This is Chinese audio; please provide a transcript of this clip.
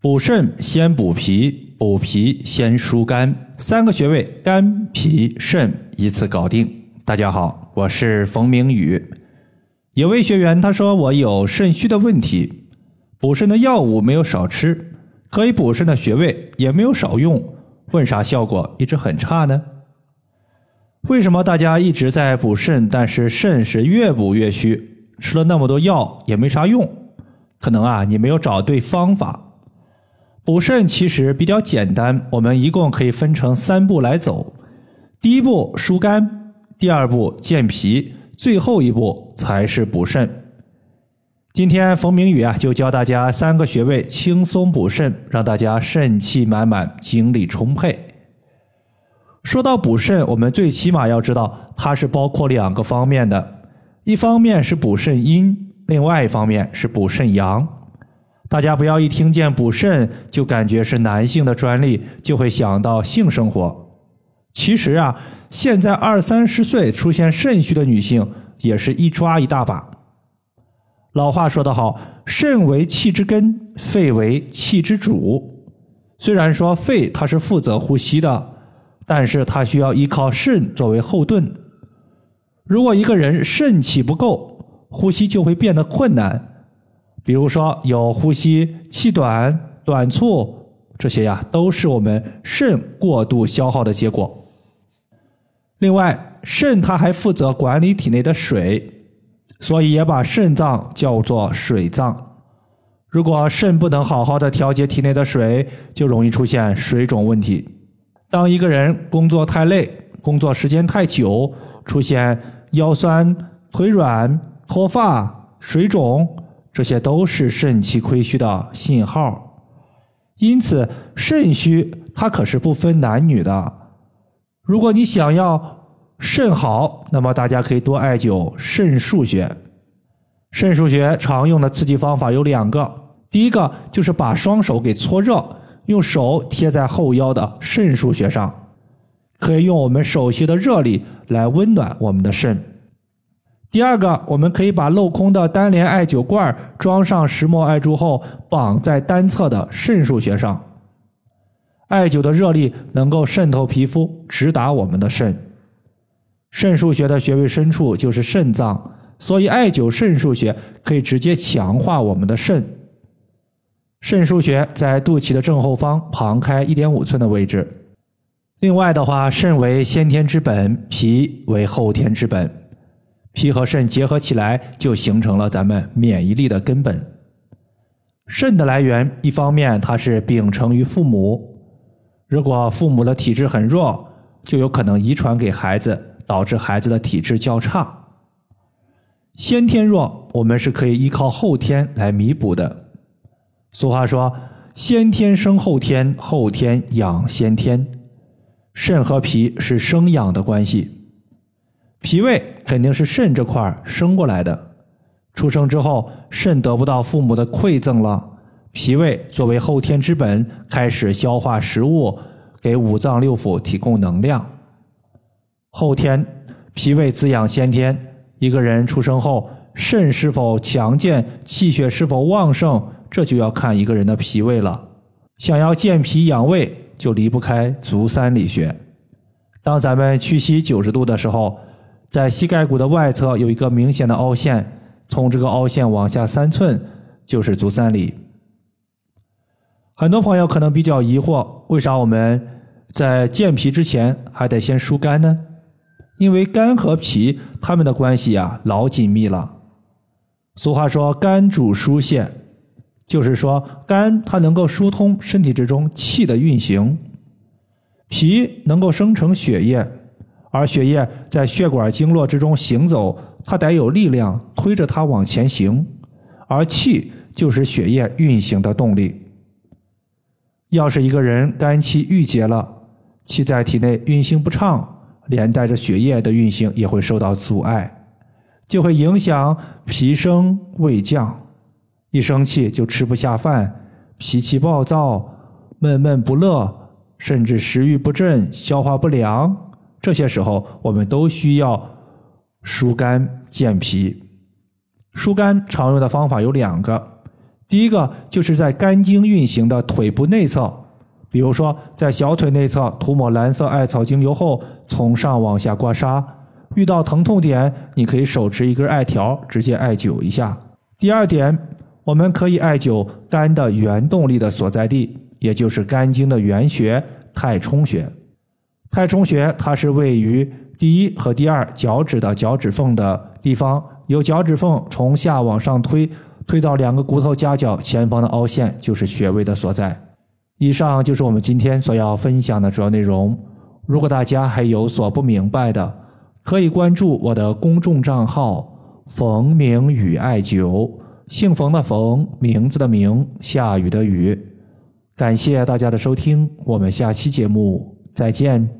补肾先补脾，补脾先疏肝，三个穴位肝、脾、肾一次搞定。大家好，我是冯明宇。有位学员他说我有肾虚的问题，补肾的药物没有少吃，可以补肾的穴位也没有少用，问啥效果一直很差呢？为什么大家一直在补肾，但是肾是越补越虚？吃了那么多药也没啥用，可能啊你没有找对方法。补肾其实比较简单，我们一共可以分成三步来走。第一步疏肝，第二步健脾，最后一步才是补肾。今天冯明宇啊，就教大家三个穴位轻松补肾，让大家肾气满满，精力充沛。说到补肾，我们最起码要知道它是包括两个方面的，一方面是补肾阴，另外一方面是补肾阳。大家不要一听见补肾就感觉是男性的专利，就会想到性生活。其实啊，现在二三十岁出现肾虚的女性也是一抓一大把。老话说得好，肾为气之根，肺为气之主。虽然说肺它是负责呼吸的，但是它需要依靠肾作为后盾。如果一个人肾气不够，呼吸就会变得困难。比如说有呼吸气短、短促这些呀，都是我们肾过度消耗的结果。另外，肾它还负责管理体内的水，所以也把肾脏叫做水脏。如果肾不能好好的调节体内的水，就容易出现水肿问题。当一个人工作太累、工作时间太久，出现腰酸、腿软、脱发、水肿。这些都是肾气亏虚的信号，因此肾虚它可是不分男女的。如果你想要肾好，那么大家可以多艾灸肾腧穴。肾腧穴常用的刺激方法有两个，第一个就是把双手给搓热，用手贴在后腰的肾腧穴上，可以用我们手心的热力来温暖我们的肾。第二个，我们可以把镂空的单联艾灸罐装上石墨艾柱后，绑在单侧的肾腧穴上。艾灸的热力能够渗透皮肤，直达我们的肾。肾腧穴的穴位深处就是肾脏，所以艾灸肾腧穴可以直接强化我们的肾。肾腧穴在肚脐的正后方，旁开一点五寸的位置。另外的话，肾为先天之本，脾为后天之本。脾和肾结合起来，就形成了咱们免疫力的根本。肾的来源，一方面它是秉承于父母，如果父母的体质很弱，就有可能遗传给孩子，导致孩子的体质较差。先天弱，我们是可以依靠后天来弥补的。俗话说：“先天生后天，后天养先天。”肾和脾是生养的关系。脾胃肯定是肾这块生过来的，出生之后肾得不到父母的馈赠了，脾胃作为后天之本，开始消化食物，给五脏六腑提供能量。后天脾胃滋养先天，一个人出生后肾是否强健，气血是否旺盛，这就要看一个人的脾胃了。想要健脾养胃，就离不开足三里穴。当咱们屈膝九十度的时候。在膝盖骨的外侧有一个明显的凹陷，从这个凹陷往下三寸就是足三里。很多朋友可能比较疑惑，为啥我们在健脾之前还得先疏肝呢？因为肝和脾它们的关系呀老紧密了。俗话说“肝主疏泄”，就是说肝它能够疏通身体之中气的运行，脾能够生成血液。而血液在血管经络之中行走，它得有力量推着它往前行，而气就是血液运行的动力。要是一个人肝气郁结了，气在体内运行不畅，连带着血液的运行也会受到阻碍，就会影响脾升胃降，一生气就吃不下饭，脾气暴躁，闷闷不乐，甚至食欲不振，消化不良。这些时候，我们都需要疏肝健脾。疏肝常用的方法有两个，第一个就是在肝经运行的腿部内侧，比如说在小腿内侧涂抹蓝色艾草精油后，从上往下刮痧。遇到疼痛点，你可以手持一根艾条直接艾灸一下。第二点，我们可以艾灸肝的原动力的所在地，也就是肝经的原穴太冲穴。太冲穴它是位于第一和第二脚趾的脚趾缝的地方，由脚趾缝从下往上推，推到两个骨头夹角前方的凹陷就是穴位的所在。以上就是我们今天所要分享的主要内容。如果大家还有所不明白的，可以关注我的公众账号“冯明宇艾灸”，姓冯的冯，名字的名，下雨的雨。感谢大家的收听，我们下期节目再见。